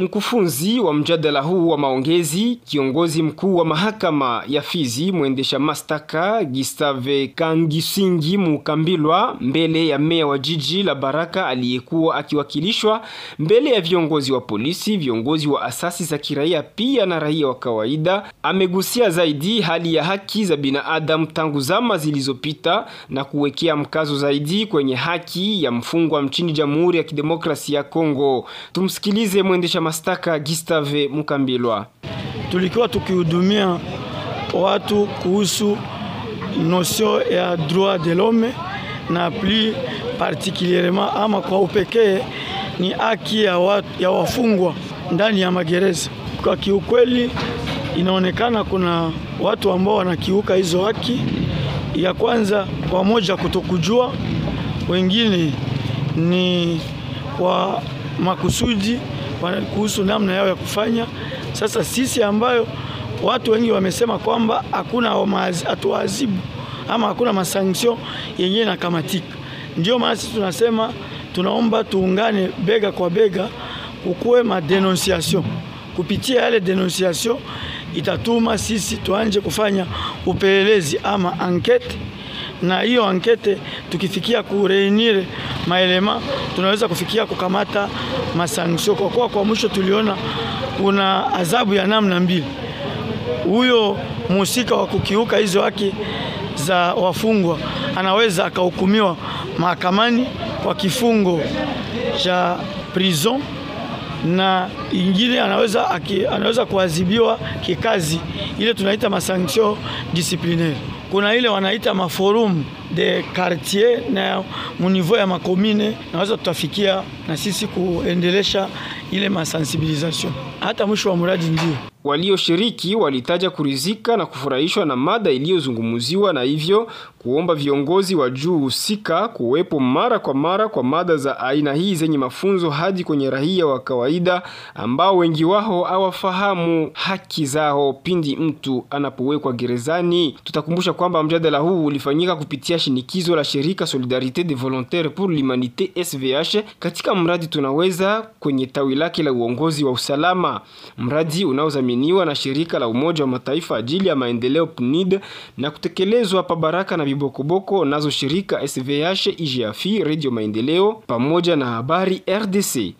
Mkufunzi wa mjadala huu wa maongezi, kiongozi mkuu wa mahakama ya Fizi, mwendesha mashtaka Gustave Kangisingi Mukambilwa, mbele ya meya wa jiji la Baraka aliyekuwa akiwakilishwa mbele ya viongozi wa polisi, viongozi wa asasi za kiraia, pia na raia wa kawaida, amegusia zaidi hali ya haki za binadamu tangu zama zilizopita na kuwekea mkazo zaidi kwenye haki ya mfungwa nchini Jamhuri ya Kidemokrasia ya Kongo. Tumsikilize mwendesha mashtaka Gustave Mukambilwa. Tulikuwa tukihudumia watu kuhusu notion ya droit de l'homme na plus particulierement ama kwa upekee ni haki ya, ya wafungwa ndani ya magereza. Kwa kiukweli, inaonekana kuna watu ambao wanakiuka hizo haki. Ya kwanza kwa moja kutokujua, wengine ni kwa makusudi kuhusu namna yao ya kufanya. Sasa sisi ambayo watu wengi wamesema kwamba hakuna hatuwaadhibu ama hakuna masanction yenyewe nakamatika, ndio maana sisi tunasema tunaomba tuungane bega kwa bega, kukuwe madenonciation. Kupitia yale denonciation itatuma sisi tuanje kufanya upelelezi ama ankete, na hiyo ankete tukifikia kureunir maelema tunaweza kufikia kukamata masanction, kwa kuwa kwa mwisho tuliona kuna adhabu ya namna mbili. Huyo mhusika wa kukiuka hizo haki za wafungwa anaweza akahukumiwa mahakamani kwa kifungo cha prison na ingine anaweza, anaweza kuadhibiwa kikazi, ile tunaita masanction disciplinaire. Kuna ile wanaita maforum de quartier na munivou ya makomine, naweza tutafikia na sisi kuendelesha ile masensibilisation hata mwisho wa mradi ndio Walioshiriki walitaja kurizika na kufurahishwa na mada iliyozungumziwa na hivyo kuomba viongozi wa juu husika kuwepo mara kwa mara kwa mada za aina hii zenye mafunzo hadi kwenye raia wa kawaida ambao wengi wao hawafahamu haki zao pindi mtu anapowekwa gerezani. Tutakumbusha kwamba mjadala huu ulifanyika kupitia shinikizo la shirika Solidarite des Volontaires pour l'Humanité SVH katika mradi tunaweza kwenye tawi lake la uongozi wa usalama, mradi unaozaminiwa na shirika la Umoja wa Mataifa ajili ya maendeleo PNID na kutekelezwa pa Baraka na Bibokoboko nazo shirika SVH, IGAFI, Radio Maendeleo pamoja na habari RDC.